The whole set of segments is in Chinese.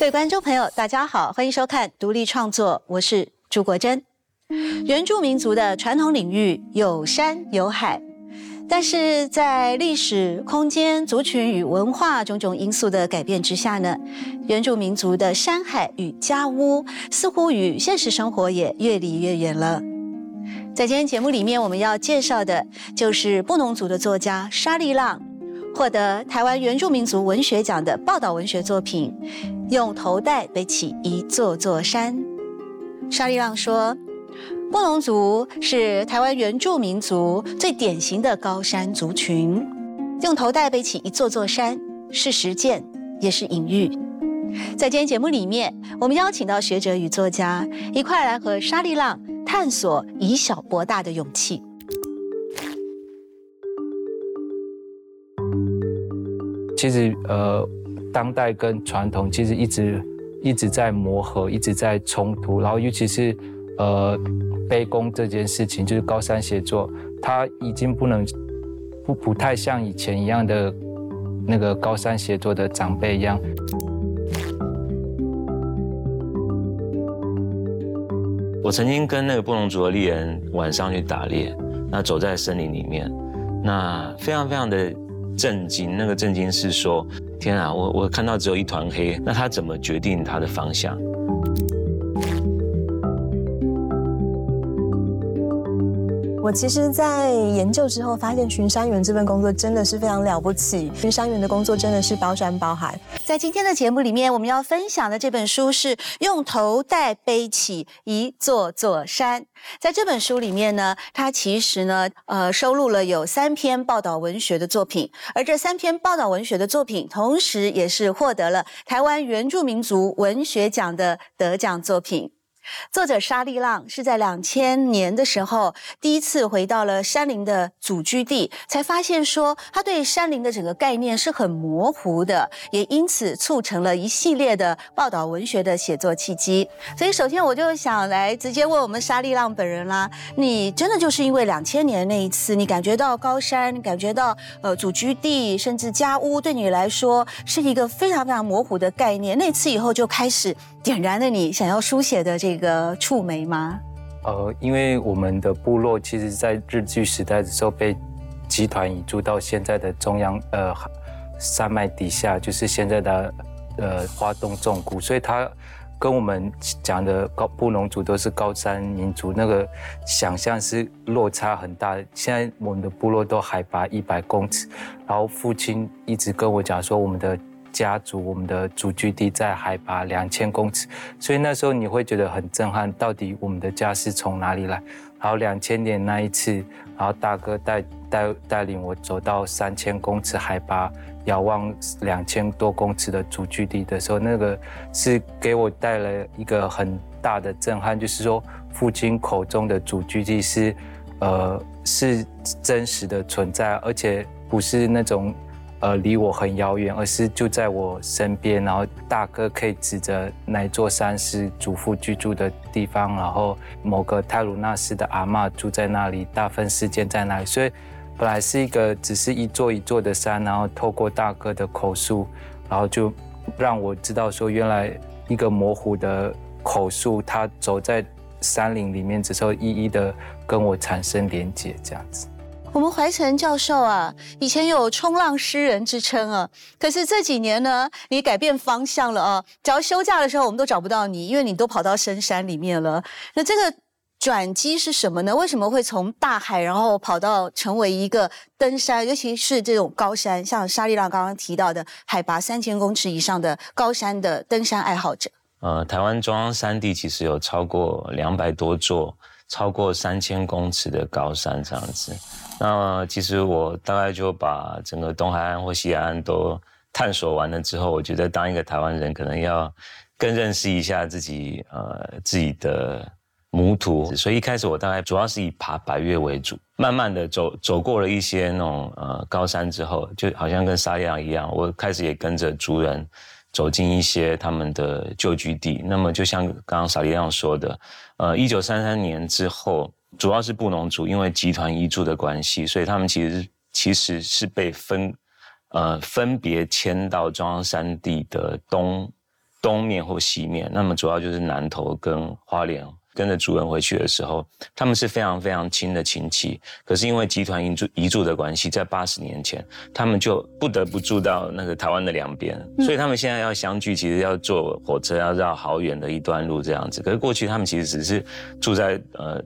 各位观众朋友，大家好，欢迎收看独立创作，我是朱国珍。原住民族的传统领域有山有海，但是在历史、空间、族群与文化种种因素的改变之下呢，原住民族的山海与家屋似乎与现实生活也越离越远了。在今天节目里面，我们要介绍的就是布农族的作家沙利浪，获得台湾原住民族文学奖的报道文学作品《用头带背起一座座山》。沙利浪说。布农族是台湾原住民族最典型的高山族群，用头带背起一座座山，是实践，也是隐喻。在今天节目里面，我们邀请到学者与作家一块来和沙利浪探索以小博大的勇气。其实，呃，当代跟传统其实一直一直在磨合，一直在冲突，然后尤其是。呃，背弓这件事情就是高山协作，它已经不能不不太像以前一样的那个高山协作的长辈一样。我曾经跟那个布隆族的猎人晚上去打猎，那走在森林里面，那非常非常的震惊。那个震惊是说，天啊，我我看到只有一团黑，那他怎么决定他的方向？其实，在研究之后发现，巡山员这份工作真的是非常了不起。巡山员的工作真的是包山包海。在今天的节目里面，我们要分享的这本书是《用头带背起一座座山》。在这本书里面呢，它其实呢，呃，收录了有三篇报道文学的作品，而这三篇报道文学的作品，同时也是获得了台湾原住民族文学奖的得奖作品。作者沙利浪是在两千年的时候第一次回到了山林的祖居地，才发现说他对山林的整个概念是很模糊的，也因此促成了一系列的报道文学的写作契机。所以，首先我就想来直接问我们沙利浪本人啦：你真的就是因为两千年那一次，你感觉到高山，感觉到呃祖居地，甚至家屋，对你来说是一个非常非常模糊的概念？那次以后就开始。点燃了你想要书写的这个触媒吗？呃，因为我们的部落其实，在日据时代的时候被集团移住到现在的中央呃山脉底下，就是现在的呃花东纵谷，所以它跟我们讲的高布农族都是高山民族，那个想象是落差很大。现在我们的部落都海拔一百公尺，然后父亲一直跟我讲说我们的。家族，我们的祖居地在海拔两千公尺，所以那时候你会觉得很震撼。到底我们的家是从哪里来？然后两千年那一次，然后大哥带带带领我走到三千公尺海拔，遥望两千多公尺的祖居地的时候，那个是给我带来一个很大的震撼，就是说父亲口中的祖居地是，呃，是真实的存在，而且不是那种。呃，离我很遥远，而是就在我身边。然后大哥可以指着哪座山是祖父居住的地方，然后某个泰鲁纳斯的阿妈住在那里，大分事件在哪里。所以本来是一个只是一座一座的山，然后透过大哥的口述，然后就让我知道说，原来一个模糊的口述，他走在山林里面之后，一一的跟我产生连接，这样子。我们怀成教授啊，以前有冲浪诗人之称啊，可是这几年呢，你改变方向了啊。只要休假的时候，我们都找不到你，因为你都跑到深山里面了。那这个转机是什么呢？为什么会从大海，然后跑到成为一个登山，尤其是这种高山，像沙利浪刚刚提到的海拔三千公尺以上的高山的登山爱好者？呃，台湾中央山地其实有超过两百多座，超过三千公尺的高山这样子。那其实我大概就把整个东海岸或西海岸都探索完了之后，我觉得当一个台湾人，可能要更认识一下自己呃自己的母土。所以一开始我大概主要是以爬白月为主，慢慢的走走过了一些那种呃高山之后，就好像跟沙样一样，我开始也跟着族人走进一些他们的旧居地。那么就像刚刚沙利样说的，呃，一九三三年之后。主要是布农族，因为集团移住的关系，所以他们其实其实是被分，呃，分别迁到中央山地的东东面或西面，那么主要就是南投跟花莲。跟着主人回去的时候，他们是非常非常亲的亲戚。可是因为集团移住移住的关系，在八十年前，他们就不得不住到那个台湾的两边，所以他们现在要相聚，其实要坐火车要绕好远的一段路这样子。可是过去他们其实只是住在呃。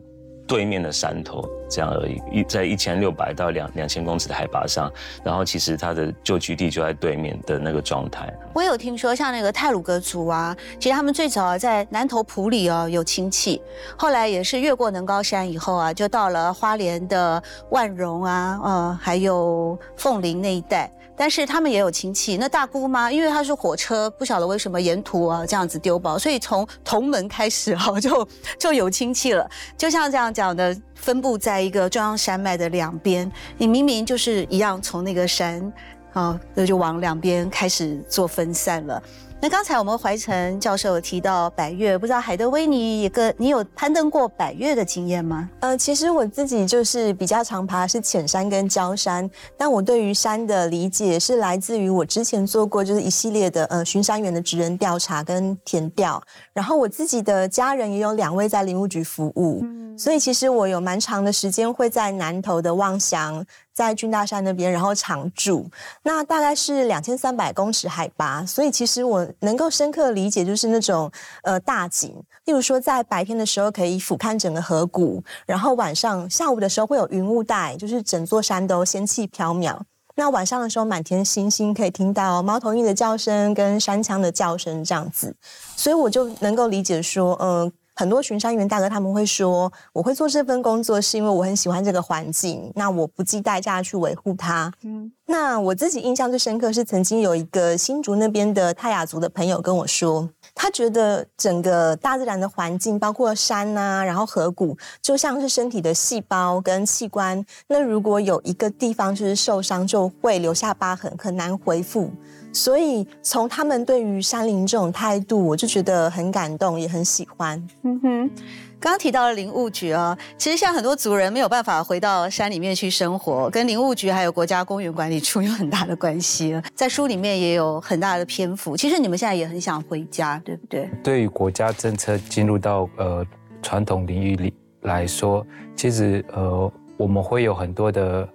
对面的山头这样而已，一在一千六百到两两千公尺的海拔上，然后其实它的旧居地就在对面的那个状态。我有听说，像那个泰鲁格族啊，其实他们最早在南投埔里哦有亲戚，后来也是越过能高山以后啊，就到了花莲的万荣啊，呃，还有凤林那一带。但是他们也有亲戚，那大姑妈，因为她是火车，不晓得为什么沿途啊这样子丢包，所以从同门开始哈就就有亲戚了。就像这样讲的，分布在一个中央山脉的两边，你明明就是一样从那个山，啊，那就往两边开始做分散了。那刚才我们怀成教授有提到百越，不知道海德威尼也跟你有攀登过百越的经验吗？呃，其实我自己就是比较常爬是浅山跟礁山，但我对于山的理解是来自于我之前做过就是一系列的呃巡山员的职人调查跟填调，然后我自己的家人也有两位在林务局服务，所以其实我有蛮长的时间会在南投的望祥。在军大山那边，然后常住，那大概是两千三百公尺海拔，所以其实我能够深刻理解，就是那种呃大景，例如说在白天的时候可以俯瞰整个河谷，然后晚上下午的时候会有云雾带，就是整座山都仙气飘渺。那晚上的时候满天星星，可以听到猫头鹰的叫声跟山羌的叫声这样子，所以我就能够理解说，嗯。很多巡山员大哥他们会说，我会做这份工作是因为我很喜欢这个环境，那我不计代价去维护它。嗯，那我自己印象最深刻是曾经有一个新竹那边的泰雅族的朋友跟我说，他觉得整个大自然的环境，包括山啊，然后河谷，就像是身体的细胞跟器官，那如果有一个地方就是受伤，就会留下疤痕，很难恢复。所以从他们对于山林这种态度，我就觉得很感动，也很喜欢。嗯哼，刚刚提到了林务局啊，其实像很多族人没有办法回到山里面去生活，跟林务局还有国家公园管理处有很大的关系。在书里面也有很大的篇幅。其实你们现在也很想回家，对不对？对于国家政策进入到呃传统领域里来说，其实呃我们会有很多的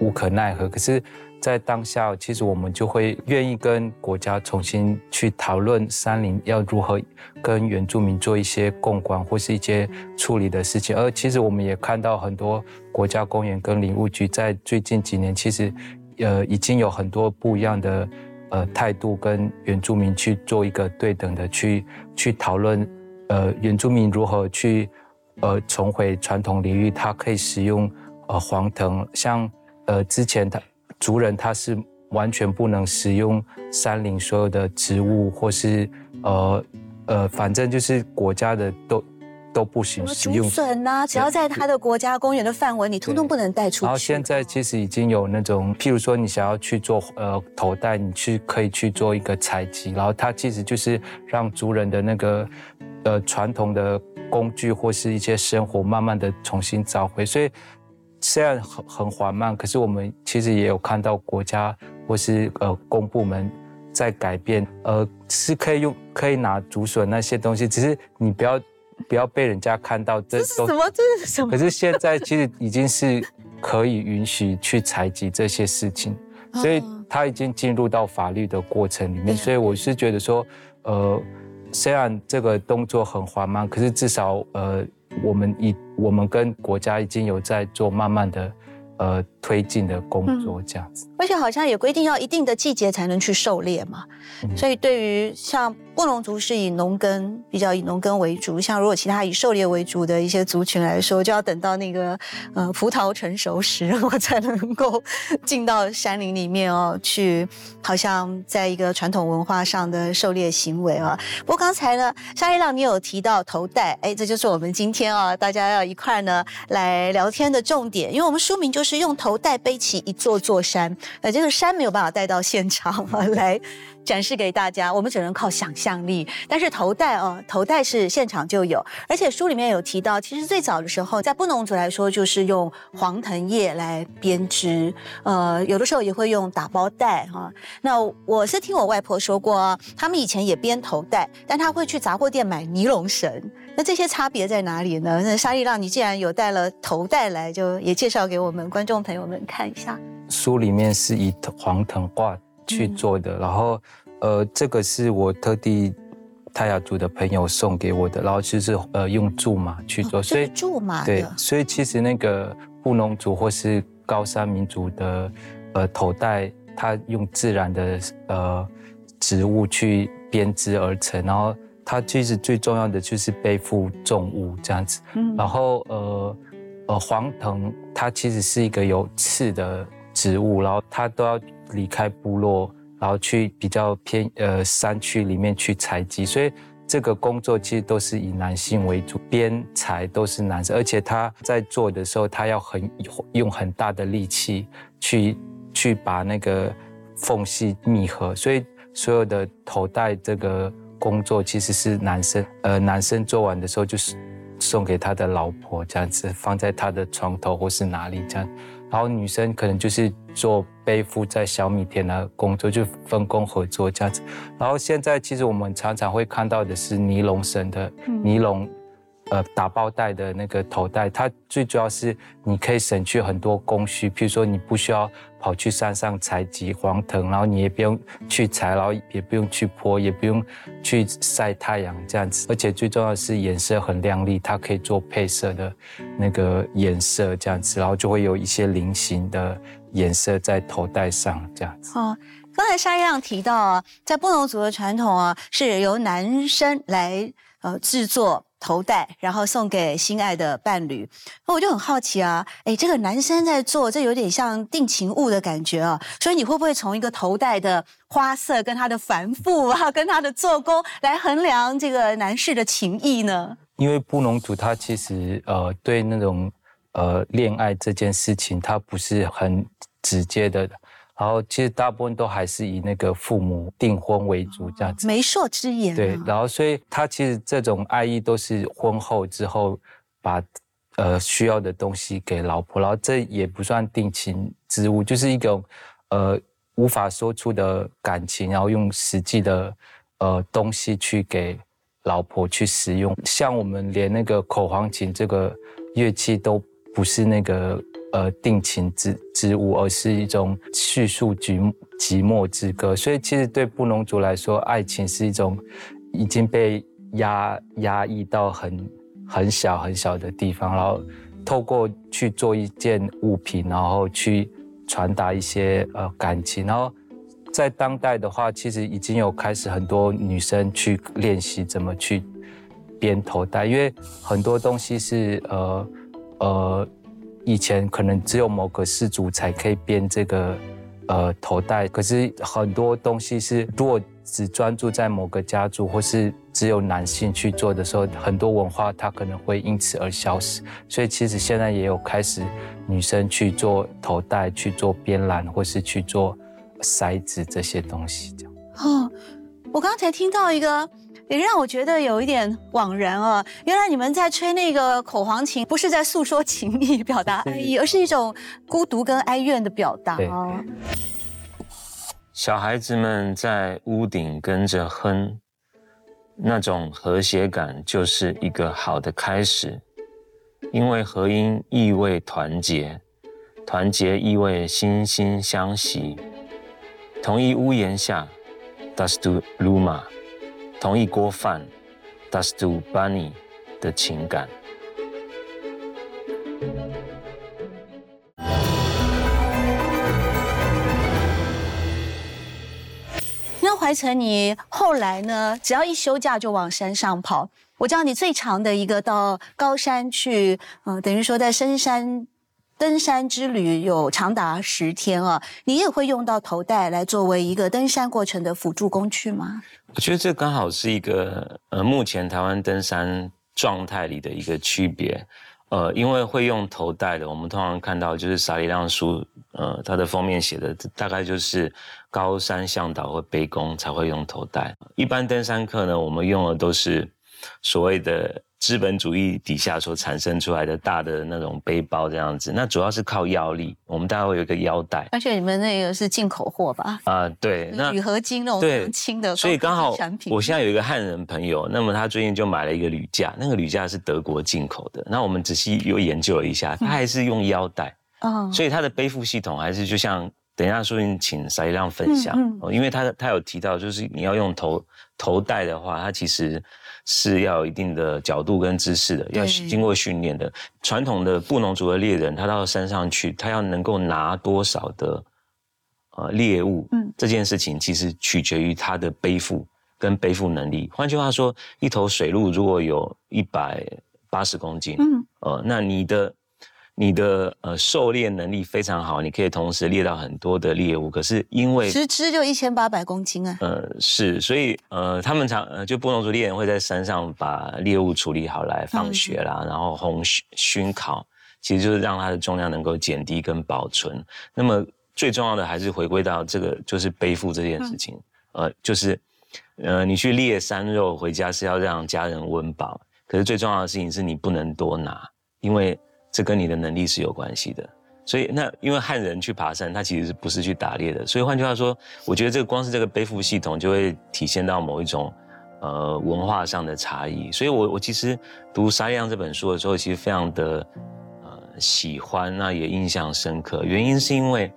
无可奈何，可是。在当下，其实我们就会愿意跟国家重新去讨论山林要如何跟原住民做一些共管或是一些处理的事情。而其实我们也看到很多国家公园跟林务局在最近几年，其实呃已经有很多不一样的呃态度跟原住民去做一个对等的去去讨论，呃原住民如何去呃重回传统领域，它可以使用呃黄藤，像呃之前他。族人他是完全不能使用山林所有的植物，或是呃呃，反正就是国家的都都不行使用。笋呐，只要在他的国家公园的范围，你通通不能带出去。然后现在其实已经有那种，譬如说你想要去做呃头戴，你去可以去做一个采集，然后它其实就是让族人的那个呃传统的工具或是一些生活慢慢的重新找回，所以。虽然很很缓慢，可是我们其实也有看到国家或是呃公部门在改变，呃是可以用可以拿竹笋那些东西，只是你不要不要被人家看到这是什么这是什么？可是现在其实已经是可以允许去采集这些事情，所以它已经进入到法律的过程里面，所以我是觉得说，呃虽然这个动作很缓慢，可是至少呃。我们已，我们跟国家已经有在做慢慢的，呃，推进的工作，这样子。而且好像也规定要一定的季节才能去狩猎嘛，所以对于像。布农族是以农耕比较以农耕为主，像如果其他以狩猎为主的一些族群来说，就要等到那个呃葡萄成熟时，我才能够进到山林里面哦，去好像在一个传统文化上的狩猎行为啊。不过刚才呢，沙一浪你有提到头戴，哎，这就是我们今天啊大家要一块呢来聊天的重点，因为我们书名就是用头戴背起一座座山，呃，这个山没有办法带到现场啊来。展示给大家，我们只能靠想象力。但是头带哦，头带是现场就有，而且书里面有提到，其实最早的时候，在布农族来说，就是用黄藤叶来编织，呃，有的时候也会用打包带哈。那我是听我外婆说过，啊他们以前也编头带，但他会去杂货店买尼龙绳。那这些差别在哪里呢？那沙利让，你既然有带了头带来，就也介绍给我们观众朋友们看一下。书里面是以黄藤挂去做的，然后呃，这个是我特地泰雅族的朋友送给我的，然后就是呃用苎麻去做，所以苎麻对，所以其实那个布农族或是高山民族的呃头戴，它用自然的呃植物去编织而成，然后。它其实最重要的就是背负重物这样子，嗯，然后呃呃黄藤它其实是一个有刺的植物，然后它都要离开部落，然后去比较偏呃山区里面去采集，所以这个工作其实都是以男性为主，编采都是男生，而且他在做的时候，他要很用很大的力气去去把那个缝隙密合，所以所有的头戴这个。工作其实是男生，呃，男生做完的时候就是送给他的老婆这样子，放在他的床头或是哪里这样，然后女生可能就是做背负在小米田的工作，就分工合作这样子。然后现在其实我们常常会看到的是尼龙绳的尼龙。呃，打包袋的那个头带，它最主要是你可以省去很多工序，譬如说你不需要跑去山上采集黄藤，然后你也不用去采，然后也不用去泼，也不用去晒太阳这样子。而且最重要是颜色很亮丽，它可以做配色的那个颜色这样子，然后就会有一些菱形的颜色在头带上这样子。哦，刚才沙一亮提到啊，在布农族的传统啊，是由男生来呃制作。头戴，然后送给心爱的伴侣。那我就很好奇啊，哎，这个男生在做，这有点像定情物的感觉啊。所以你会不会从一个头戴的花色跟它的繁复啊，跟它的做工来衡量这个男士的情谊呢？因为布农族他其实呃对那种呃恋爱这件事情，他不是很直接的。然后其实大部分都还是以那个父母订婚为主这样子，媒妁之言。对，然后所以他其实这种爱意都是婚后之后把呃需要的东西给老婆，然后这也不算定情之物，就是一种呃无法说出的感情，然后用实际的呃东西去给老婆去使用。像我们连那个口簧琴这个乐器都不是那个。呃，定情之之物，而是一种叙述寂寂寞之歌。所以，其实对布农族来说，爱情是一种已经被压压抑到很很小很小的地方，然后透过去做一件物品，然后去传达一些呃感情。然后在当代的话，其实已经有开始很多女生去练习怎么去编头带，因为很多东西是呃呃。以前可能只有某个氏族才可以编这个呃头带，可是很多东西是如果只专注在某个家族，或是只有男性去做的时候，很多文化它可能会因此而消失。所以其实现在也有开始女生去做头带，去做编篮，或是去做筛子这些东西。这样哦，我刚才听到一个。也让我觉得有一点惘然啊！原来你们在吹那个口簧琴，不是在诉说情意、表达爱意，而是一种孤独跟哀怨的表达啊。小孩子们在屋顶跟着哼，那种和谐感就是一个好的开始，因为和音意味团结，团结意味惺惺相惜。同一屋檐下，Das Du Luma。同一锅饭，Dastu Bunny 的情感。那怀成，你后来呢？只要一休假就往山上跑。我知道你最长的一个到高山去，嗯，等于说在深山。登山之旅有长达十天啊，你也会用到头带来作为一个登山过程的辅助工具吗？我觉得这刚好是一个呃，目前台湾登山状态里的一个区别。呃，因为会用头带的，我们通常看到就是沙里亮书，呃，它的封面写的大概就是高山向导或背弓才会用头带。一般登山客呢，我们用的都是所谓的。资本主义底下所产生出来的大的那种背包这样子，那主要是靠腰力。我们大概会有一个腰带，而且你们那个是进口货吧？啊，对，那铝合金那种轻的，所以刚好我现在有一个汉人朋友，那么他最近就买了一个铝架，那个铝架是德国进口的。那我们仔细又研究了一下，他还是用腰带，哦，所以他的背负系统还是就像等一下说你请沙一亮分享，因为他他有提到，就是你要用头头带的话，它其实。是要有一定的角度跟姿势的，要经过训练的。传统的布农族的猎人，他到山上去，他要能够拿多少的呃猎物，嗯，这件事情其实取决于他的背负跟背负能力。换句话说，一头水鹿如果有一百八十公斤，嗯，呃，那你的。你的呃狩猎能力非常好，你可以同时猎到很多的猎物。可是因为十只就一千八百公斤啊。呃，是，所以呃，他们常呃就布农族猎人会在山上把猎物处理好来放血啦，然后烘熏熏烤，其实就是让它的重量能够减低跟保存。那么最重要的还是回归到这个就是背负这件事情，呃，就是呃你去猎山肉回家是要让家人温饱，可是最重要的事情是你不能多拿，因为。这跟你的能力是有关系的，所以那因为汉人去爬山，他其实是不是去打猎的？所以换句话说，我觉得这个光是这个背负系统就会体现到某一种呃文化上的差异。所以我我其实读《沙利扬》这本书的时候，其实非常的呃喜欢，那也印象深刻。原因是因为。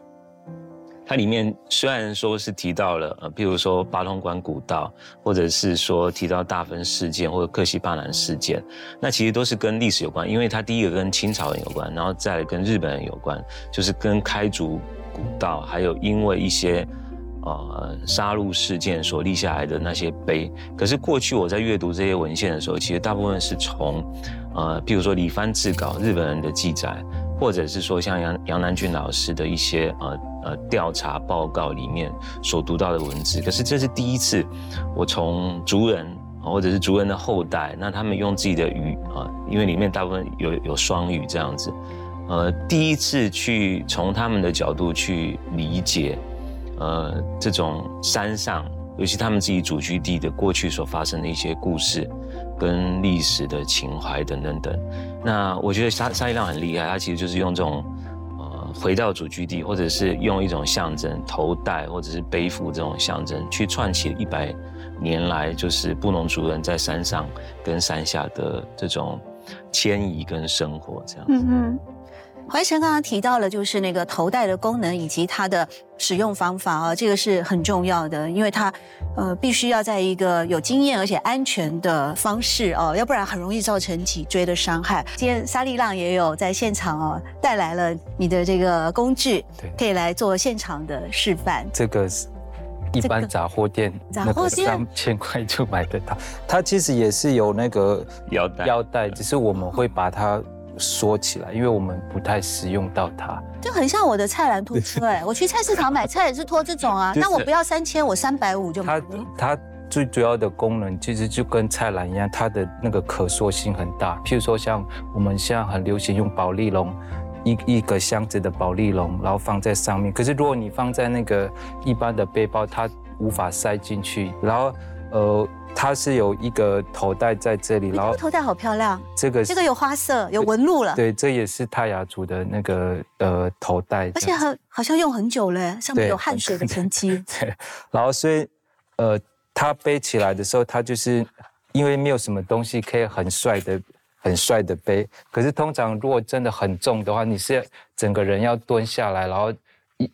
它里面虽然说是提到了，呃，譬如说八通关古道，或者是说提到大分事件或者克西巴南事件，那其实都是跟历史有关，因为它第一个跟清朝人有关，然后再跟日本人有关，就是跟开竹古道，还有因为一些呃杀戮事件所立下来的那些碑。可是过去我在阅读这些文献的时候，其实大部分是从，呃，譬如说李藩志稿日本人的记载。或者是说像杨杨南俊老师的一些呃呃调查报告里面所读到的文字，可是这是第一次，我从族人或者是族人的后代，那他们用自己的语啊，因为里面大部分有有双语这样子，呃，第一次去从他们的角度去理解，呃，这种山上，尤其他们自己祖居地的过去所发生的一些故事。跟历史的情怀等等等，那我觉得沙沙一浪很厉害，他其实就是用这种呃回到祖居地，或者是用一种象征头戴或者是背负这种象征，去串起一百年来就是布农族人在山上跟山下的这种迁移跟生活这样子。嗯怀晨刚刚提到了，就是那个头戴的功能以及它的使用方法啊，这个是很重要的，因为它呃必须要在一个有经验而且安全的方式哦，要不然很容易造成脊椎的伤害。今天沙利浪也有在现场哦，带来了你的这个工具，对，可以来做现场的示范。这个是一般杂货店，杂货店三千块就买得到。它其实也是有那个腰带，腰带，只是我们会把它。缩起来，因为我们不太使用到它，就很像我的菜篮拖车哎，我去菜市场买菜也是拖这种啊，那我不要三千，我三百五就。它它最主要的功能其实就跟菜篮一样，它的那个可塑性很大。譬如说像我们现在很流行用保利龙，一一个箱子的保利龙，然后放在上面。可是如果你放在那个一般的背包，它无法塞进去，然后呃。它是有一个头带在这里，然后头带好漂亮，这个这个有花色，有纹路了。对，这也是泰雅族的那个呃头带，而且很好像用很久了，上面有汗水的痕迹。对，然后所以呃，它背起来的时候，它就是因为没有什么东西可以很帅的、很帅的背。可是通常如果真的很重的话，你是整个人要蹲下来，然后一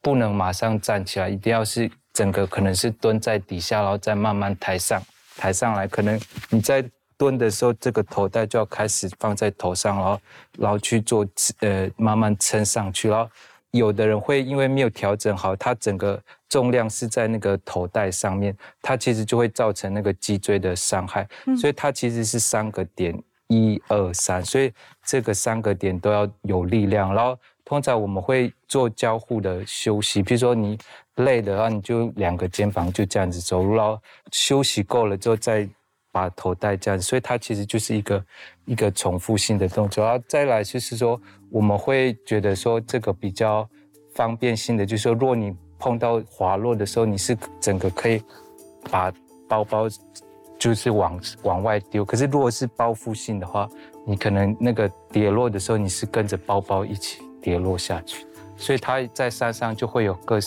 不能马上站起来，一定要是。整个可能是蹲在底下，然后再慢慢抬上，抬上来。可能你在蹲的时候，这个头带就要开始放在头上，然后然后去做呃慢慢撑上去。然后有的人会因为没有调整好，他整个重量是在那个头带上面，它其实就会造成那个脊椎的伤害。所以它其实是三个点，一二三，所以这个三个点都要有力量。然后通常我们会做交互的休息，比如说你。累的话，你就两个肩膀就这样子走路，然后休息够了之后再把头戴这样，所以它其实就是一个一个重复性的动作。然后再来就是说，我们会觉得说这个比较方便性的，就是说，若你碰到滑落的时候，你是整个可以把包包就是往往外丢。可是如果是包覆性的话，你可能那个跌落的时候，你是跟着包包一起跌落下去。所以它在山上就会有各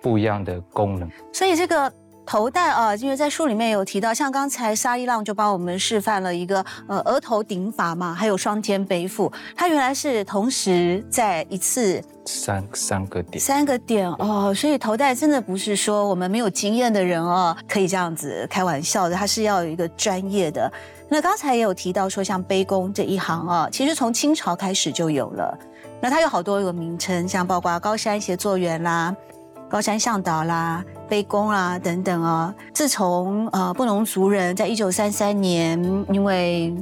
不一样的功能。所以这个。头戴啊，因为在书里面有提到，像刚才沙一浪就帮我们示范了一个呃额头顶法嘛，还有双肩背负，它原来是同时在一次三三个点，三个点哦，所以头戴真的不是说我们没有经验的人哦可以这样子开玩笑的，它是要有一个专业的。那刚才也有提到说，像背弓这一行啊，其实从清朝开始就有了，那它有好多个名称，像包括高山协作员啦。高山向导啦、背弓啊等等啊，自从呃布农族人在一九三三年因为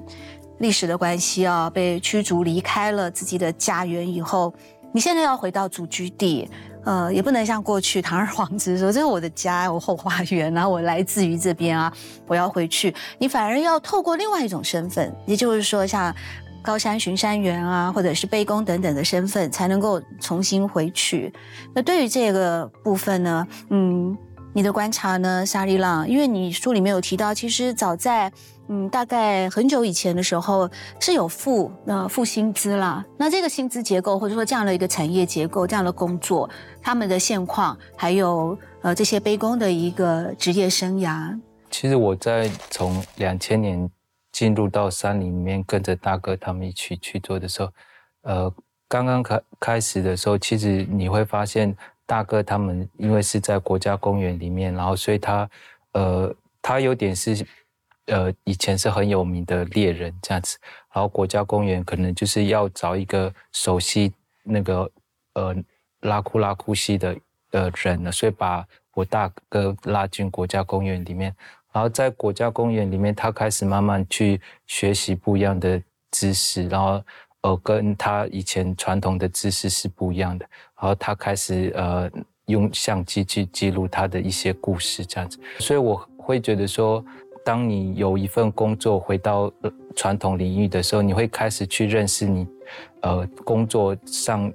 历史的关系啊被驱逐离开了自己的家园以后，你现在要回到祖居地，呃也不能像过去堂而皇之说这是我的家，我后花园，然后我来自于这边啊，我要回去，你反而要透过另外一种身份，也就是说像。高山巡山员啊，或者是背弓等等的身份，才能够重新回去。那对于这个部分呢，嗯，你的观察呢，沙利浪，因为你书里面有提到，其实早在嗯大概很久以前的时候是有付呃付薪资啦。那这个薪资结构，或者说这样的一个产业结构，这样的工作，他们的现况，还有呃这些背弓的一个职业生涯。其实我在从两千年。进入到山里面，跟着大哥他们一起去做的时候，呃，刚刚开开始的时候，其实你会发现大哥他们因为是在国家公园里面，然后所以他，呃，他有点是，呃，以前是很有名的猎人这样子，然后国家公园可能就是要找一个熟悉那个呃拉库拉库西的的人呢，所以把我大哥拉进国家公园里面。然后在国家公园里面，他开始慢慢去学习不一样的知识，然后呃，跟他以前传统的知识是不一样的。然后他开始呃用相机去记录他的一些故事，这样子。所以我会觉得说，当你有一份工作回到传统领域的时候，你会开始去认识你呃工作上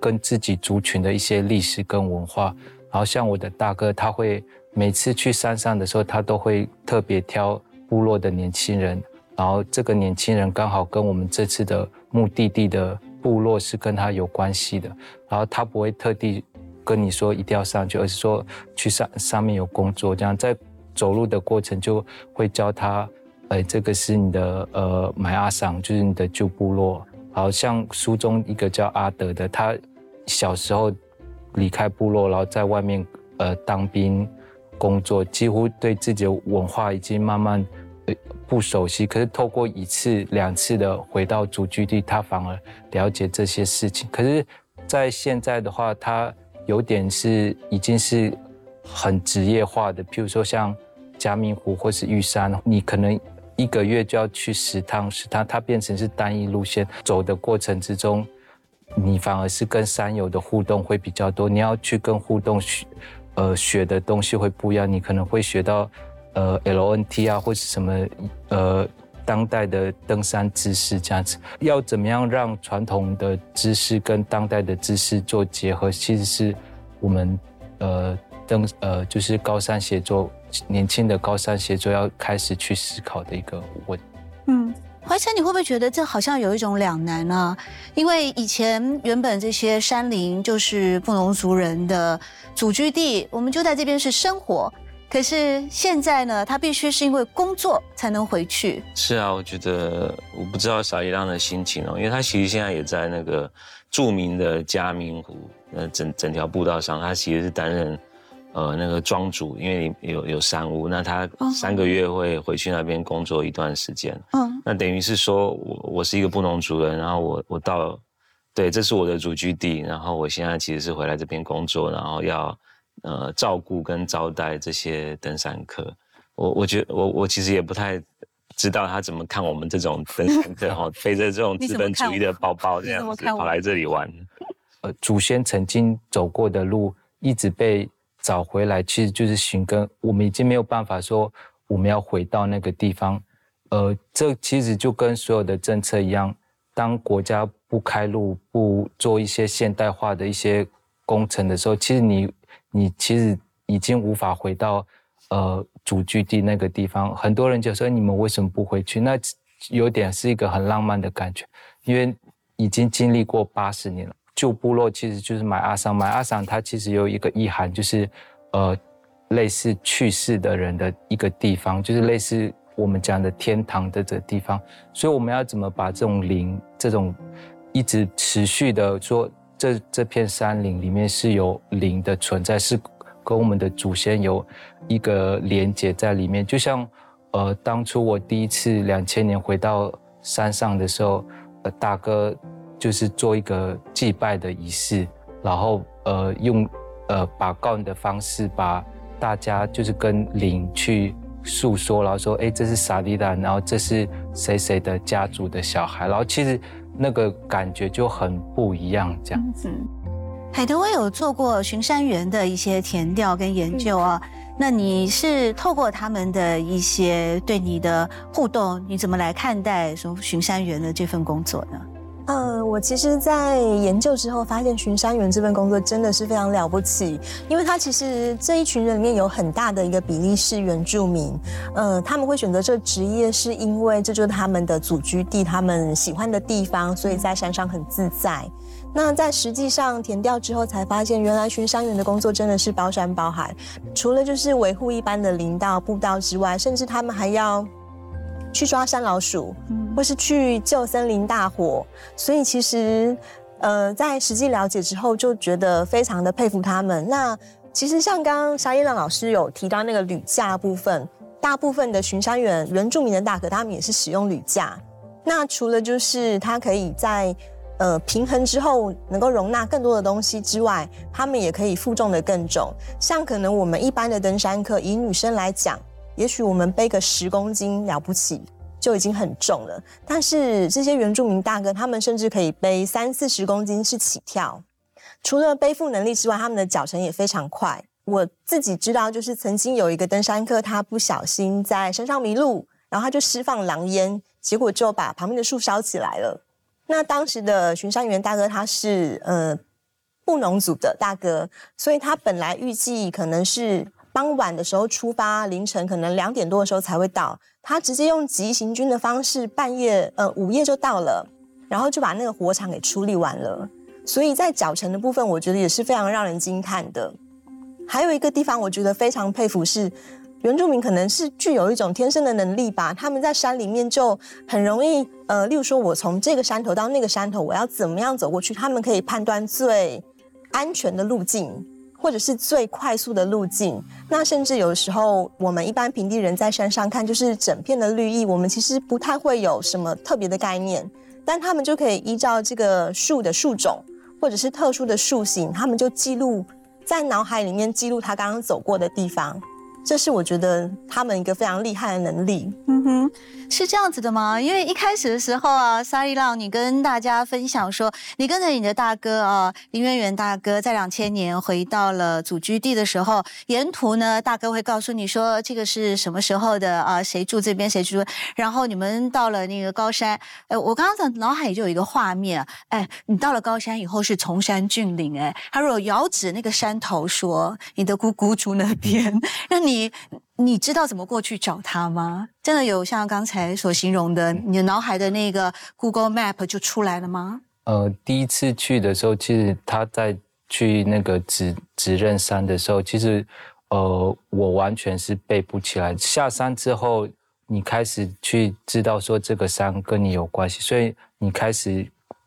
跟自己族群的一些历史跟文化。然后像我的大哥，他会。每次去山上的时候，他都会特别挑部落的年轻人，然后这个年轻人刚好跟我们这次的目的地的部落是跟他有关系的，然后他不会特地跟你说一定要上去，而是说去上上面有工作，这样在走路的过程就会教他，哎，这个是你的呃买阿桑，就是你的旧部落，好像书中一个叫阿德的，他小时候离开部落，然后在外面呃当兵。工作几乎对自己的文化已经慢慢不熟悉，可是透过一次两次的回到祖居地，他反而了解这些事情。可是，在现在的话，他有点是已经是很职业化的，譬如说像嘉明湖或是玉山，你可能一个月就要去十趟十趟，它变成是单一路线走的过程之中，你反而是跟山友的互动会比较多，你要去跟互动去。呃，学的东西会不一样，你可能会学到，呃，LNT 啊，或是什么，呃，当代的登山知识这样子。要怎么样让传统的知识跟当代的知识做结合，其实是我们呃登呃就是高山协作年轻的高山协作要开始去思考的一个问。嗯。怀晨，你会不会觉得这好像有一种两难呢？因为以前原本这些山林就是布农族人的祖居地，我们就在这边是生活。可是现在呢，他必须是因为工作才能回去。是啊，我觉得我不知道小一浪的心情哦，因为他其实现在也在那个著名的嘉明湖，呃，整整条步道上，他其实是担任。呃，那个庄主，因为有有山屋，那他三个月会回去那边工作一段时间。嗯，那等于是说我我是一个布农族人，然后我我到，对，这是我的祖居地，然后我现在其实是回来这边工作，然后要呃照顾跟招待这些登山客。我我觉得我我其实也不太知道他怎么看我们这种登山客哈，背着这种资本主义的包包这样子跑来这里玩。呃，祖先曾经走过的路一直被。找回来其实就是寻根，我们已经没有办法说我们要回到那个地方。呃，这其实就跟所有的政策一样，当国家不开路、不做一些现代化的一些工程的时候，其实你你其实已经无法回到呃主居地那个地方。很多人就说你们为什么不回去？那有点是一个很浪漫的感觉，因为已经经历过八十年了。旧部落其实就是买阿桑，买阿桑它其实有一个意涵，就是呃类似去世的人的一个地方，就是类似。我们讲的天堂的这个地方，所以我们要怎么把这种灵，这种一直持续的说，这这片山林里面是有灵的存在，是跟我们的祖先有一个连接在里面。就像呃，当初我第一次两千年回到山上的时候，呃，大哥就是做一个祭拜的仪式，然后呃，用呃把告的方式把大家就是跟灵去。诉说，然后说，哎，这是萨利达，然后这是谁谁的家族的小孩，然后其实那个感觉就很不一样，这样子。海德威有做过巡山员的一些填调跟研究啊，那你是透过他们的一些对你的互动，你怎么来看待说巡山员的这份工作呢？呃，我其实，在研究之后发现，巡山员这份工作真的是非常了不起，因为他其实这一群人里面有很大的一个比例是原住民，呃，他们会选择这职业，是因为这就是他们的祖居地，他们喜欢的地方，所以在山上很自在。那在实际上填掉之后，才发现原来巡山员的工作真的是包山包海，除了就是维护一般的林道步道之外，甚至他们还要。去抓山老鼠，或是去救森林大火，所以其实，呃，在实际了解之后，就觉得非常的佩服他们。那其实像刚刚沙叶浪老师有提到那个铝架部分，大部分的巡山员原住民的大哥，他们也是使用铝架。那除了就是它可以在呃平衡之后能够容纳更多的东西之外，他们也可以负重的更重。像可能我们一般的登山客，以女生来讲。也许我们背个十公斤了不起，就已经很重了。但是这些原住民大哥，他们甚至可以背三四十公斤是起跳。除了背负能力之外，他们的脚程也非常快。我自己知道，就是曾经有一个登山客，他不小心在山上迷路，然后他就释放狼烟，结果就把旁边的树烧起来了。那当时的巡山员大哥他是呃布农族的大哥，所以他本来预计可能是。傍晚的时候出发，凌晨可能两点多的时候才会到。他直接用急行军的方式，半夜呃午夜就到了，然后就把那个火场给处理完了。所以在脚程的部分，我觉得也是非常让人惊叹的。还有一个地方，我觉得非常佩服是原住民，可能是具有一种天生的能力吧。他们在山里面就很容易呃，例如说我从这个山头到那个山头，我要怎么样走过去，他们可以判断最安全的路径。或者是最快速的路径，那甚至有时候我们一般平地人在山上看，就是整片的绿意，我们其实不太会有什么特别的概念，但他们就可以依照这个树的树种，或者是特殊的树形，他们就记录在脑海里面记录他刚刚走过的地方。这是我觉得他们一个非常厉害的能力。嗯哼，是这样子的吗？因为一开始的时候啊，沙利浪，你跟大家分享说，你跟着你的大哥啊，林渊源大哥，在两千年回到了祖居地的时候，沿途呢，大哥会告诉你说，这个是什么时候的啊？谁住这边，谁住？然后你们到了那个高山，哎，我刚刚在脑海里就有一个画面，哎，你到了高山以后是崇山峻岭，哎，他如果遥指那个山头说，你的姑姑住那边，那你。你你知道怎么过去找他吗？真的有像刚才所形容的，你的脑海的那个 Google Map 就出来了吗？呃，第一次去的时候，其实他在去那个指指认山的时候，其实呃，我完全是背不起来。下山之后，你开始去知道说这个山跟你有关系，所以你开始。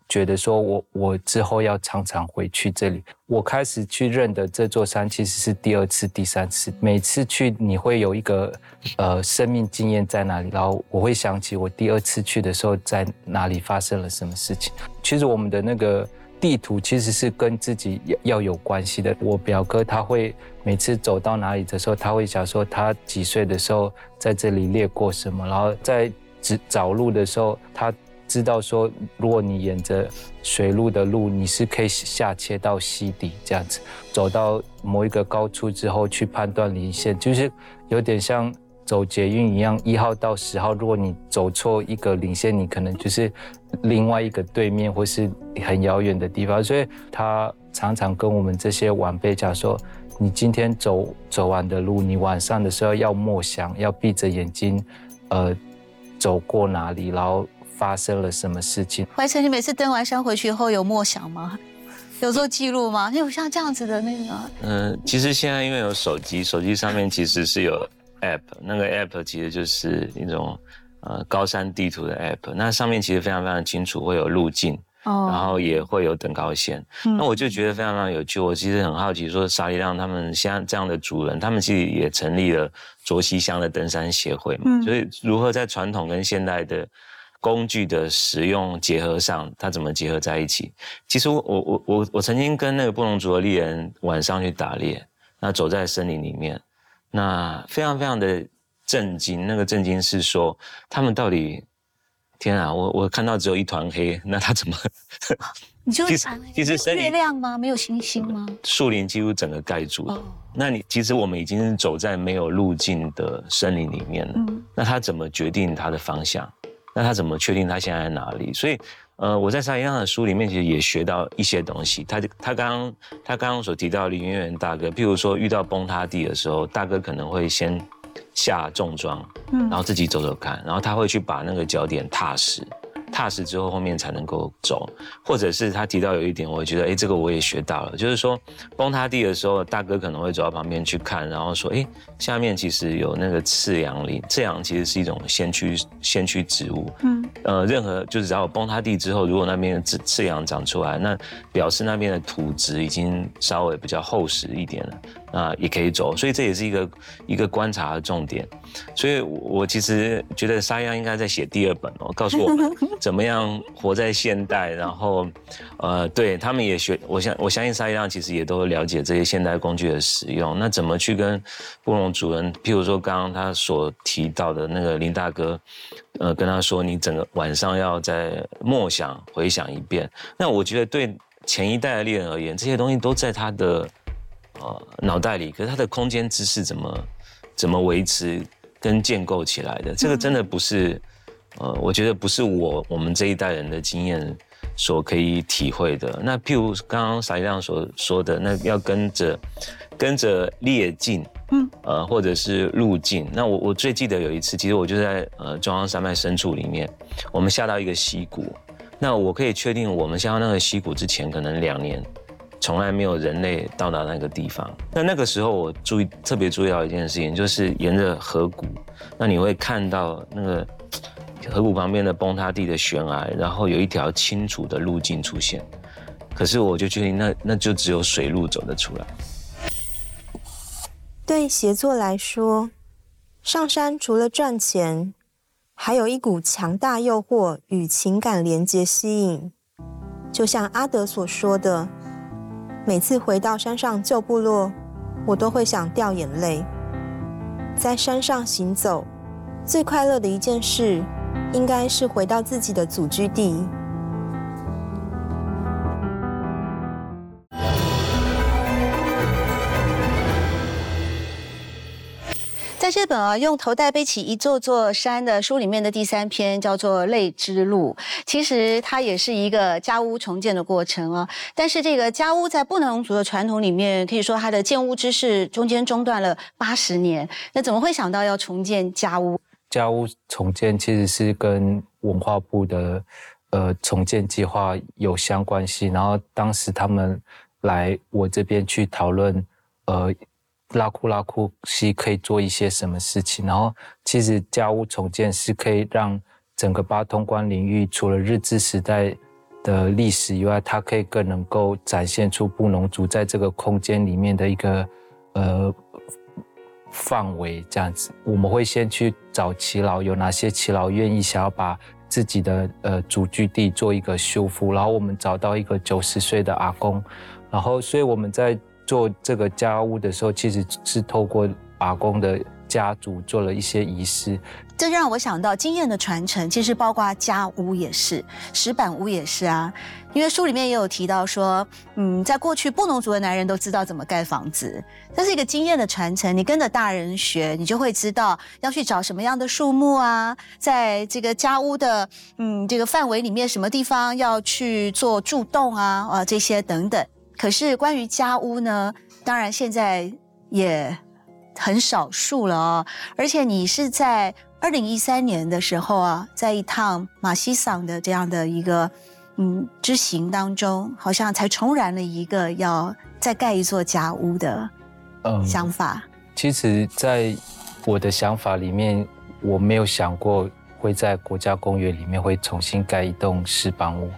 觉得说，我我之后要常常回去这里。我开始去认得这座山，其实是第二次、第三次。每次去，你会有一个呃生命经验在哪里，然后我会想起我第二次去的时候在哪里发生了什么事情。其实我们的那个地图其实是跟自己要要有关系的。我表哥他会每次走到哪里的时候，他会想说他几岁的时候在这里列过什么，然后在找找路的时候他。知道说，如果你沿着水路的路，你是可以下切到溪底这样子，走到某一个高处之后去判断离线，就是有点像走捷运一样，一号到十号，如果你走错一个领线，你可能就是另外一个对面或是很遥远的地方。所以他常常跟我们这些晚辈讲说：“你今天走走完的路，你晚上的时候要默想，要闭着眼睛，呃，走过哪里，然后发生了什么事情。”怀成，你每次登完山回去以后有默想吗？有做记录吗？有像这样子的那个？嗯，其实现在因为有手机，手机上面其实是有 app，那个 app 其实就是一种呃高山地图的 app，那上面其实非常非常清楚，会有路径，哦，然后也会有等高线。那我就觉得非常非常有趣。我其实很好奇，说沙利亮他们像这样的主人，他们其实也成立了卓西乡的登山协会嘛，所以如何在传统跟现代的。工具的使用结合上，它怎么结合在一起？其实我我我我曾经跟那个布隆族的猎人晚上去打猎，那走在森林里面，那非常非常的震惊。那个震惊是说，他们到底，天啊！我我看到只有一团黑，那他怎么？你就其实月亮吗？没有星星吗？树林几乎整个盖住了。那你其实我们已经走在没有路径的森林里面了。那他怎么决定他的方向？那他怎么确定他现在在哪里？所以，呃，我在沙一样的书里面其实也学到一些东西。他他刚刚他刚刚所提到林渊源大哥，譬如说遇到崩塌地的时候，大哥可能会先下重装，嗯，然后自己走走看，然后他会去把那个脚点踏实。踏实之后，后面才能够走，或者是他提到有一点，我觉得，哎，这个我也学到了，就是说崩塌地的时候，大哥可能会走到旁边去看，然后说，哎，下面其实有那个赤杨林，赤杨其实是一种先驱先驱植物，嗯，呃，任何就是只要崩塌地之后，如果那边的次次杨长出来，那表示那边的土质已经稍微比较厚实一点了。啊，也可以走，所以这也是一个一个观察的重点。所以，我其实觉得沙央应该在写第二本哦，告诉我们 怎么样活在现代。然后，呃，对他们也学，我相我相信沙一亮其实也都了解这些现代工具的使用。那怎么去跟布隆主人，譬如说刚刚他所提到的那个林大哥，呃，跟他说你整个晚上要在默想回想一遍。那我觉得对前一代的猎人而言，这些东西都在他的。呃，脑袋里，可是他的空间知识怎么怎么维持跟建构起来的？这个真的不是，呃，我觉得不是我我们这一代人的经验所可以体会的。那譬如刚刚撒一亮所说的，那要跟着跟着列进，嗯，呃，或者是路径。那我我最记得有一次，其实我就在呃中央山脉深处里面，我们下到一个溪谷，那我可以确定，我们下到那个溪谷之前，可能两年。从来没有人类到达那个地方。那那个时候，我注意特别注意到一件事情，就是沿着河谷，那你会看到那个河谷旁边的崩塌地的悬崖，然后有一条清楚的路径出现。可是我就确定，那那就只有水路走得出来。对协作来说，上山除了赚钱，还有一股强大诱惑与情感连接吸引。就像阿德所说的。每次回到山上旧部落，我都会想掉眼泪。在山上行走，最快乐的一件事，应该是回到自己的祖居地。在这本啊，用头带背起一座座山的书里面的第三篇叫做《泪之路》，其实它也是一个家屋重建的过程啊。但是这个家屋在布农族的传统里面，可以说它的建屋之事中间中断了八十年。那怎么会想到要重建家屋？家屋重建其实是跟文化部的呃重建计划有相关系，然后当时他们来我这边去讨论，呃。拉库拉库西可以做一些什么事情？然后，其实家屋重建是可以让整个八通关领域，除了日治时代的历史以外，它可以更能够展现出布农族在这个空间里面的一个呃范围。这样子，我们会先去找耆老，有哪些耆老愿意想要把自己的呃祖居地做一个修复，然后我们找到一个九十岁的阿公，然后，所以我们在。做这个家务的时候，其实是透过阿公的家族做了一些仪式。这让我想到经验的传承，其实包括家屋也是，石板屋也是啊。因为书里面也有提到说，嗯，在过去布农族的男人都知道怎么盖房子，这是一个经验的传承。你跟着大人学，你就会知道要去找什么样的树木啊，在这个家屋的嗯这个范围里面，什么地方要去做柱洞啊啊这些等等。可是关于家屋呢，当然现在也很少数了哦，而且你是在。二零一三年的时候啊，在一趟马西桑的这样的一个嗯之行当中，好像才重燃了一个要再盖一座家屋的想法。其实，在我的想法里面，我没有想过会在国家公园里面会重新盖一栋石板屋。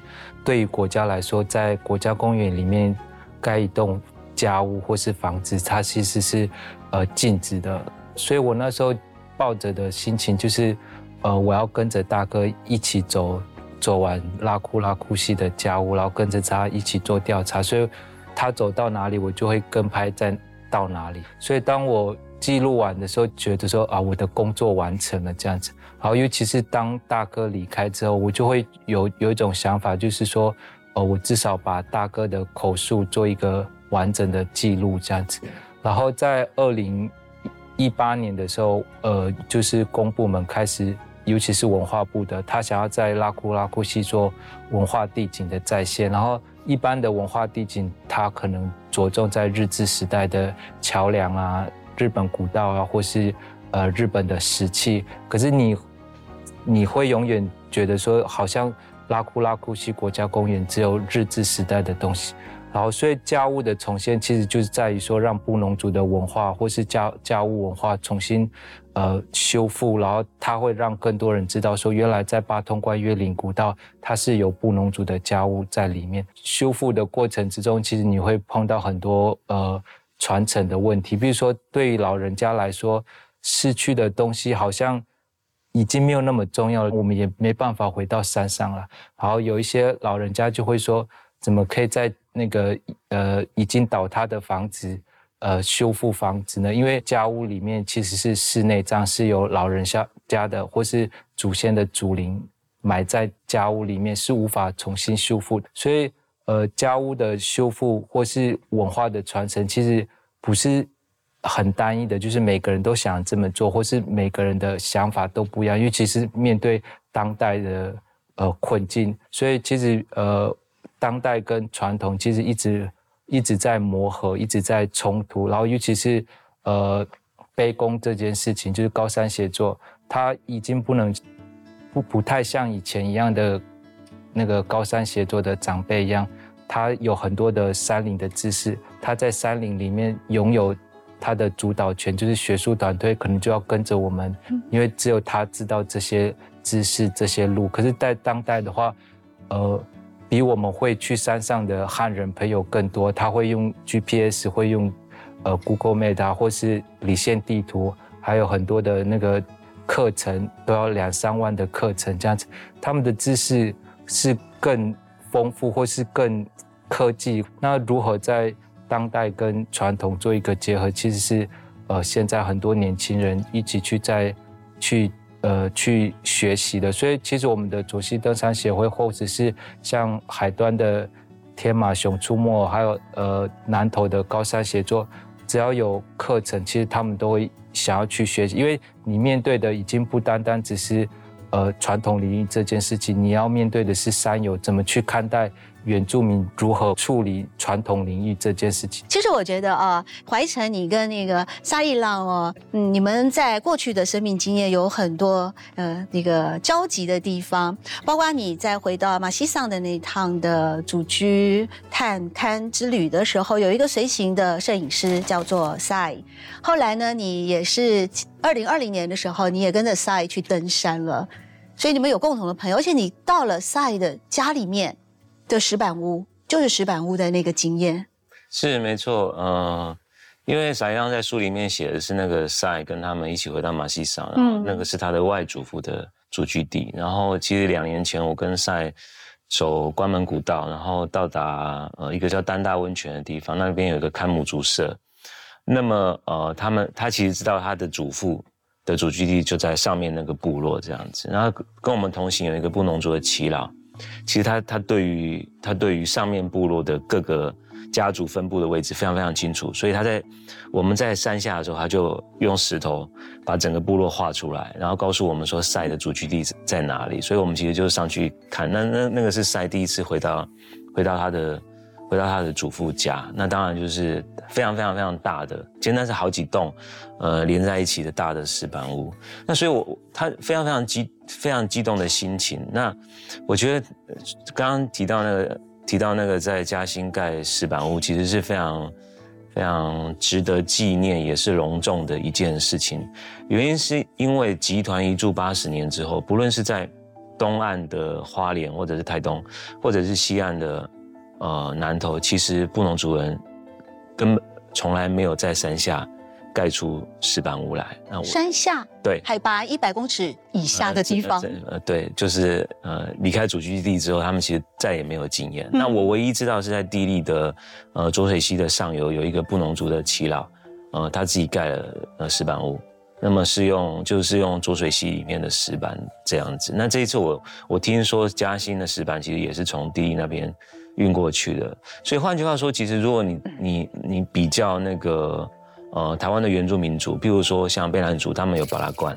对于国家来说，在国家公园里面盖一栋家屋或是房子，它其实是呃禁止的。所以我那时候。抱着的心情就是，呃，我要跟着大哥一起走，走完拉库拉库西的家务，然后跟着他一起做调查，所以他走到哪里，我就会跟拍在到哪里。所以当我记录完的时候，觉得说啊，我的工作完成了这样子。然后尤其是当大哥离开之后，我就会有有一种想法，就是说，呃，我至少把大哥的口述做一个完整的记录这样子。然后在二零。一八年的时候，呃，就是公部门开始，尤其是文化部的，他想要在拉库拉库西做文化地景的再现。然后，一般的文化地景，它可能着重在日治时代的桥梁啊、日本古道啊，或是呃日本的石器。可是你，你会永远觉得说，好像拉库拉库西国家公园只有日治时代的东西。然后，所以家务的重现其实就是在于说，让布农族的文化或是家家务文化重新，呃，修复。然后，它会让更多人知道说，原来在八通关月岭古道，它是有布农族的家务在里面。修复的过程之中，其实你会碰到很多呃传承的问题，比如说对于老人家来说，失去的东西好像已经没有那么重要了，我们也没办法回到山上了。然后有一些老人家就会说，怎么可以在那个呃已经倒塌的房子，呃修复房子呢？因为家屋里面其实是室内葬，是有老人家家的或是祖先的祖灵埋在家屋里面，是无法重新修复。所以呃家屋的修复或是文化的传承，其实不是很单一的，就是每个人都想这么做，或是每个人的想法都不一样。因为其实面对当代的呃困境，所以其实呃。当代跟传统其实一直一直在磨合，一直在冲突。然后尤其是呃，卑躬这件事情，就是高山协作，它已经不能不不太像以前一样的那个高山协作的长辈一样，他有很多的山林的知识，他在山林里面拥有他的主导权，就是学术团队可能就要跟着我们，因为只有他知道这些知识、这些路。可是，在当代的话，呃。比我们会去山上的汉人朋友更多，他会用 GPS，会用呃 Google Map 啊，或是离线地图，还有很多的那个课程，都要两三万的课程这样子。他们的知识是更丰富，或是更科技。那如何在当代跟传统做一个结合，其实是呃现在很多年轻人一起去在去。呃，去学习的，所以其实我们的左西登山协会，或者是像海端的天马熊出没，还有呃南投的高山协作，只要有课程，其实他们都会想要去学习，因为你面对的已经不单单只是呃传统领域这件事情，你要面对的是山友怎么去看待。原住民如何处理传统领域这件事情？其实我觉得啊，怀城你跟那个沙利浪哦，嗯，你们在过去的生命经验有很多呃那个交集的地方，包括你在回到马西桑的那趟的祖居探勘之旅的时候，有一个随行的摄影师叫做赛，后来呢，你也是二零二零年的时候，你也跟着赛去登山了，所以你们有共同的朋友，而且你到了赛的家里面。的石板屋就是石板屋的那个经验，是没错。嗯，因为撒央在书里面写的是那个赛跟他们一起回到马西桑，嗯，那个是他的外祖父的祖居地。然后其实两年前我跟赛走关门古道，然后到达呃一个叫丹大温泉的地方，那边有一个看母族社。那么呃，他们他其实知道他的祖父的祖居地就在上面那个部落这样子，然后跟我们同行有一个布农族的耆老，其实他他对于他对于上面部落的各个。家族分布的位置非常非常清楚，所以他在我们在山下的时候，他就用石头把整个部落画出来，然后告诉我们说赛的祖居地在哪里。所以我们其实就上去看，那那那个是赛第一次回到回到他的回到他的祖父家，那当然就是非常非常非常大的，简单是好几栋呃连在一起的大的石板屋。那所以我他非常非常激非常激动的心情。那我觉得刚刚提到那个。提到那个在嘉兴盖石板屋，其实是非常非常值得纪念，也是隆重的一件事情。原因是因为集团一住八十年之后，不论是在东岸的花莲，或者是台东，或者是西岸的呃南投，其实布农族人根本从来没有在山下。盖出石板屋来，那我山下对海拔一百公尺以下的地方，呃对，就是呃离开主居地之后，他们其实再也没有经验。那我唯一知道是在地利的呃浊水溪的上游有一个布农族的耆老，呃他自己盖了呃石板屋，那么是用就是用浊水溪里面的石板这样子。那这一次我我听说嘉兴的石板其实也是从地利那边运过去的，所以换句话说，其实如果你你你比较那个。呃，台湾的原住民族，譬如说像卑南族，他们有巴拉罐，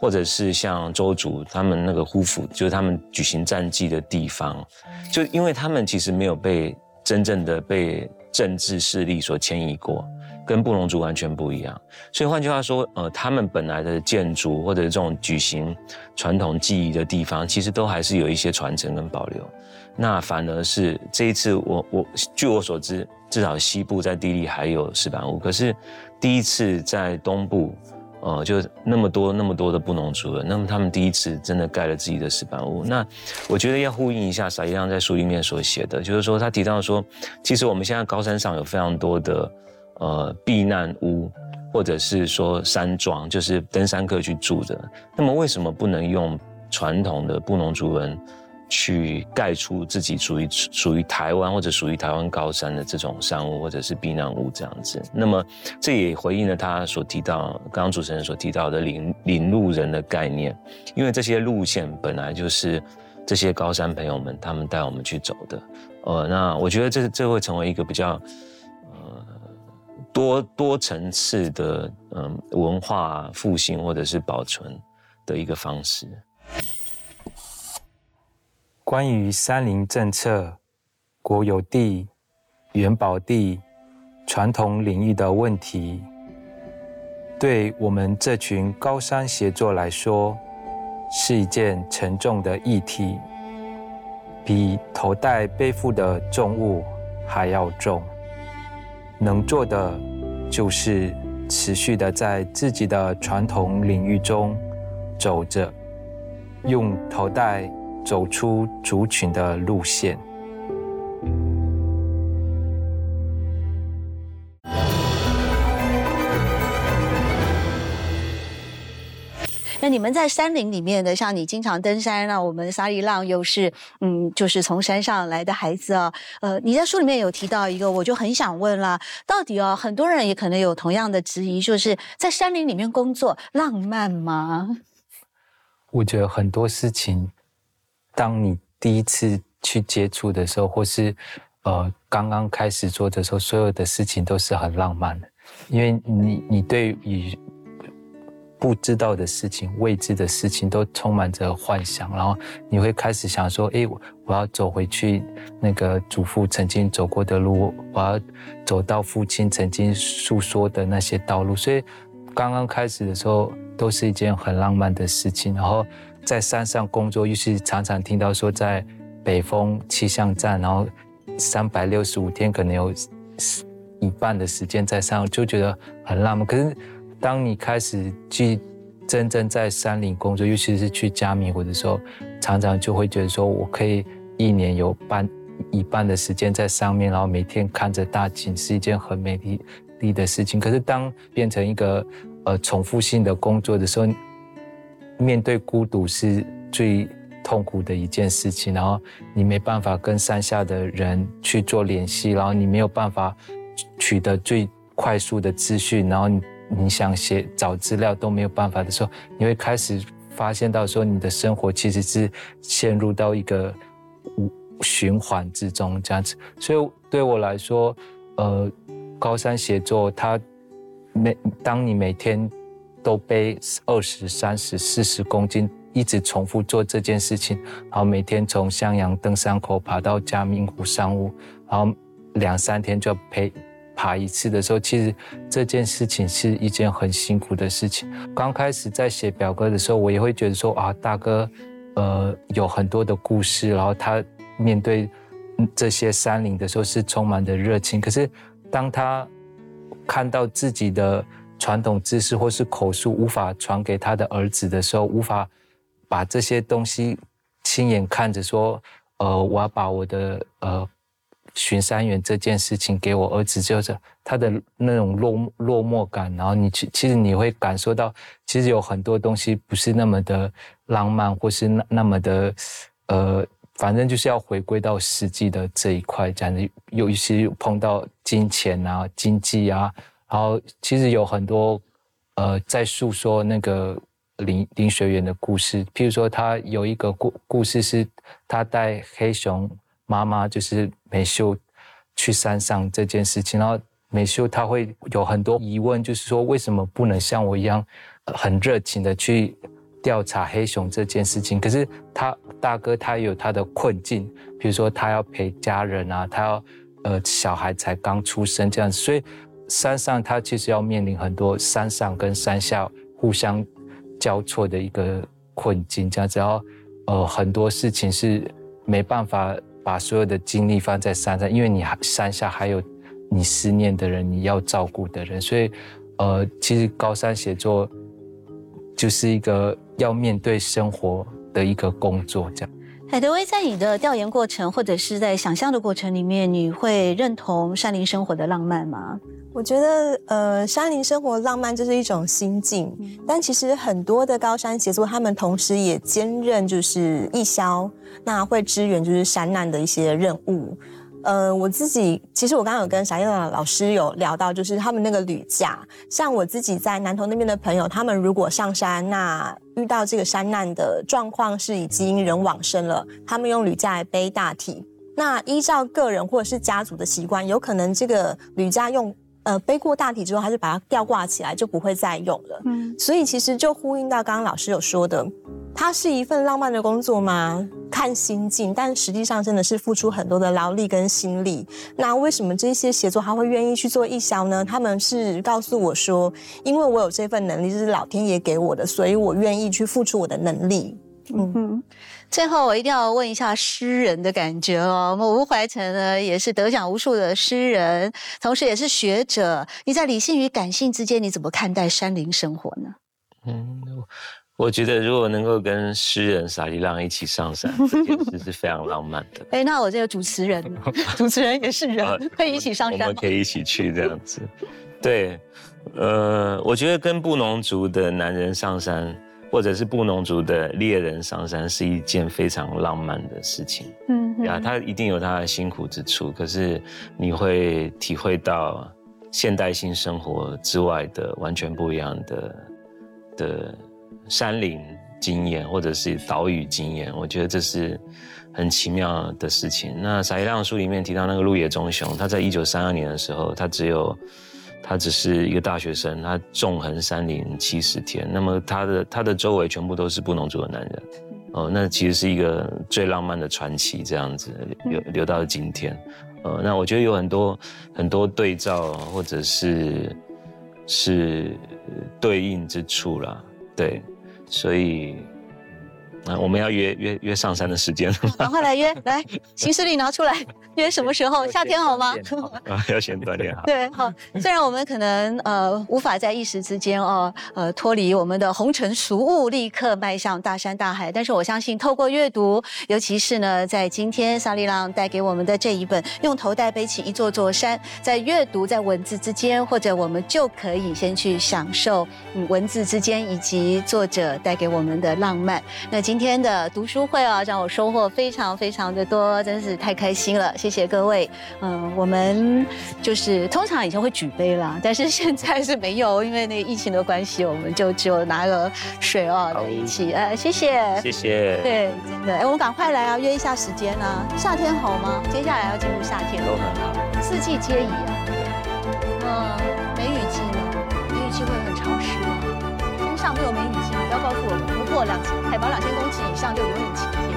或者是像周族，他们那个呼府，就是他们举行战绩的地方，就因为他们其实没有被真正的被政治势力所迁移过，跟布农族完全不一样。所以换句话说，呃，他们本来的建筑或者这种举行传统记忆的地方，其实都还是有一些传承跟保留。那反而是这一次，我我据我所知，至少西部在地利还有石板屋，可是。第一次在东部，呃，就那么多那么多的布农族人，那么他们第一次真的盖了自己的石板屋。那我觉得要呼应一下撒一亮在书里面所写的，就是说他提到说，其实我们现在高山上有非常多的呃避难屋，或者是说山庄，就是登山客去住的。那么为什么不能用传统的布农族人？去盖出自己属于属于台湾或者属于台湾高山的这种山屋或者是避难屋这样子，那么这也回应了他所提到刚刚主持人所提到的领领路人的概念，因为这些路线本来就是这些高山朋友们他们带我们去走的，呃，那我觉得这这会成为一个比较多多层次的嗯文化复兴或者是保存的一个方式。关于山林政策、国有地、原保地、传统领域的问题，对我们这群高山协作来说，是一件沉重的议题，比头戴背负的重物还要重。能做的，就是持续的在自己的传统领域中走着，用头带。走出族群的路线。你们在山林里面的，像你经常登山，那我们沙利浪又是嗯，就是从山上来的孩子啊。呃，你在书里面有提到一个，我就很想问了，到底哦，很多人也可能有同样的质疑，就是在山林里面工作浪漫吗？我觉得很多事情。当你第一次去接触的时候，或是呃刚刚开始做的时候，所有的事情都是很浪漫的，因为你你对于不知道的事情、未知的事情都充满着幻想，然后你会开始想说：“哎，我要走回去那个祖父曾经走过的路，我要走到父亲曾经诉说的那些道路。”所以刚刚开始的时候，都是一件很浪漫的事情，然后。在山上工作，又是常常听到说在北风气象站，然后三百六十五天可能有一半的时间在山上，就觉得很浪漫。可是当你开始去真正在山林工作，尤其是去加密或者说，常常就会觉得说我可以一年有半一半的时间在上面，然后每天看着大景是一件很美丽的事情。可是当变成一个呃重复性的工作的时候，面对孤独是最痛苦的一件事情，然后你没办法跟山下的人去做联系，然后你没有办法取得最快速的资讯，然后你你想写找资料都没有办法的时候，你会开始发现到说你的生活其实是陷入到一个循环之中这样子。所以对我来说，呃，高山写作它每当你每天都背二十三十四十公斤，一直重复做这件事情，然后每天从襄阳登山口爬到嘉明湖上屋，然后两三天就陪。爬一次的时候，其实这件事情是一件很辛苦的事情。刚开始在写表哥的时候，我也会觉得说啊，大哥，呃，有很多的故事，然后他面对这些山林的时候是充满的热情。可是当他看到自己的传统知识或是口述无法传给他的儿子的时候，无法把这些东西亲眼看着说，呃，我要把我的呃。巡山员这件事情给我儿子，就是他的那种落落寞感，然后你其其实你会感受到，其实有很多东西不是那么的浪漫，或是那那么的，呃，反正就是要回归到实际的这一块，这样子。尤其碰到金钱啊、经济啊，然后其实有很多，呃，在诉说那个林林学员的故事。譬如说，他有一个故故事是，他带黑熊。妈妈就是美秀去山上这件事情，然后美秀她会有很多疑问，就是说为什么不能像我一样很热情的去调查黑熊这件事情？可是他大哥他有他的困境，比如说他要陪家人啊，他要呃小孩才刚出生这样，所以山上他其实要面临很多山上跟山下互相交错的一个困境，这样子，然后呃很多事情是没办法。把所有的精力放在山上，因为你还山下还有你思念的人，你要照顾的人，所以，呃，其实高山写作就是一个要面对生活的一个工作。这样，海德威在你的调研过程或者是在想象的过程里面，你会认同山林生活的浪漫吗？我觉得，呃，山林生活浪漫就是一种心境，但其实很多的高山协作，他们同时也兼任就是义消，那会支援就是山难的一些任务。呃，我自己其实我刚刚有跟小燕老师有聊到，就是他们那个旅架，像我自己在南投那边的朋友，他们如果上山，那遇到这个山难的状况是已经人往生了，他们用旅架来背大体。那依照个人或者是家族的习惯，有可能这个旅架用。呃，背过大体之后，他就把它吊挂起来，就不会再用了。嗯，所以其实就呼应到刚刚老师有说的，它是一份浪漫的工作吗？看心境，但实际上真的是付出很多的劳力跟心力。那为什么这些协作他会愿意去做义消呢？他们是告诉我说，因为我有这份能力，这是老天爷给我的，所以我愿意去付出我的能力。嗯。最后，我一定要问一下诗人的感觉哦。我们吴怀成呢，也是得奖无数的诗人，同时也是学者。你在理性与感性之间，你怎么看待山林生活呢？嗯，我觉得如果能够跟诗人撒利浪一起上山，这件事是非常浪漫的。哎，那我这个主持人，主持人也是人，可以一起上山，我们可以一起去这样子。对，呃，我觉得跟布农族的男人上山。或者是布农族的猎人上山是一件非常浪漫的事情，嗯，呀，他一定有他的辛苦之处，可是你会体会到现代性生活之外的完全不一样的的山林经验，或者是岛屿经验，我觉得这是很奇妙的事情。那《撒一浪书》里面提到那个鹿野忠雄，他在一九三二年的时候，他只有。他只是一个大学生，他纵横山林七十天，那么他的他的周围全部都是布农族的男人，哦，那其实是一个最浪漫的传奇，这样子留留到今天，呃，那我觉得有很多很多对照或者是是对应之处啦，对，所以。我们要约约约上山的时间，赶快来约 来，行事历拿出来，约什么时候？夏天好吗？啊，要先锻炼好。对，好。虽然我们可能呃无法在一时之间哦呃脱离我们的红尘俗物，立刻迈向大山大海，但是我相信透过阅读，尤其是呢在今天沙利浪带给我们的这一本《用头带背起一座座山》，在阅读在文字之间，或者我们就可以先去享受嗯文字之间以及作者带给我们的浪漫。那今今天的读书会啊，让我收获非常非常的多，真是太开心了，谢谢各位。嗯，我们就是通常以前会举杯啦，但是现在是没有，因为那个疫情的关系，我们就只有拿个水哦 在一起。呃，谢谢，谢谢。对，真的，哎，我们赶快来啊，约一下时间啊。夏天好吗？接下来要进入夏天都很好，四季皆宜啊。嗯，梅雨季呢？梅雨季会很潮湿吗？天上没有梅雨季，不要告诉我们，过两千海拔两千公尺以上就有点晴天。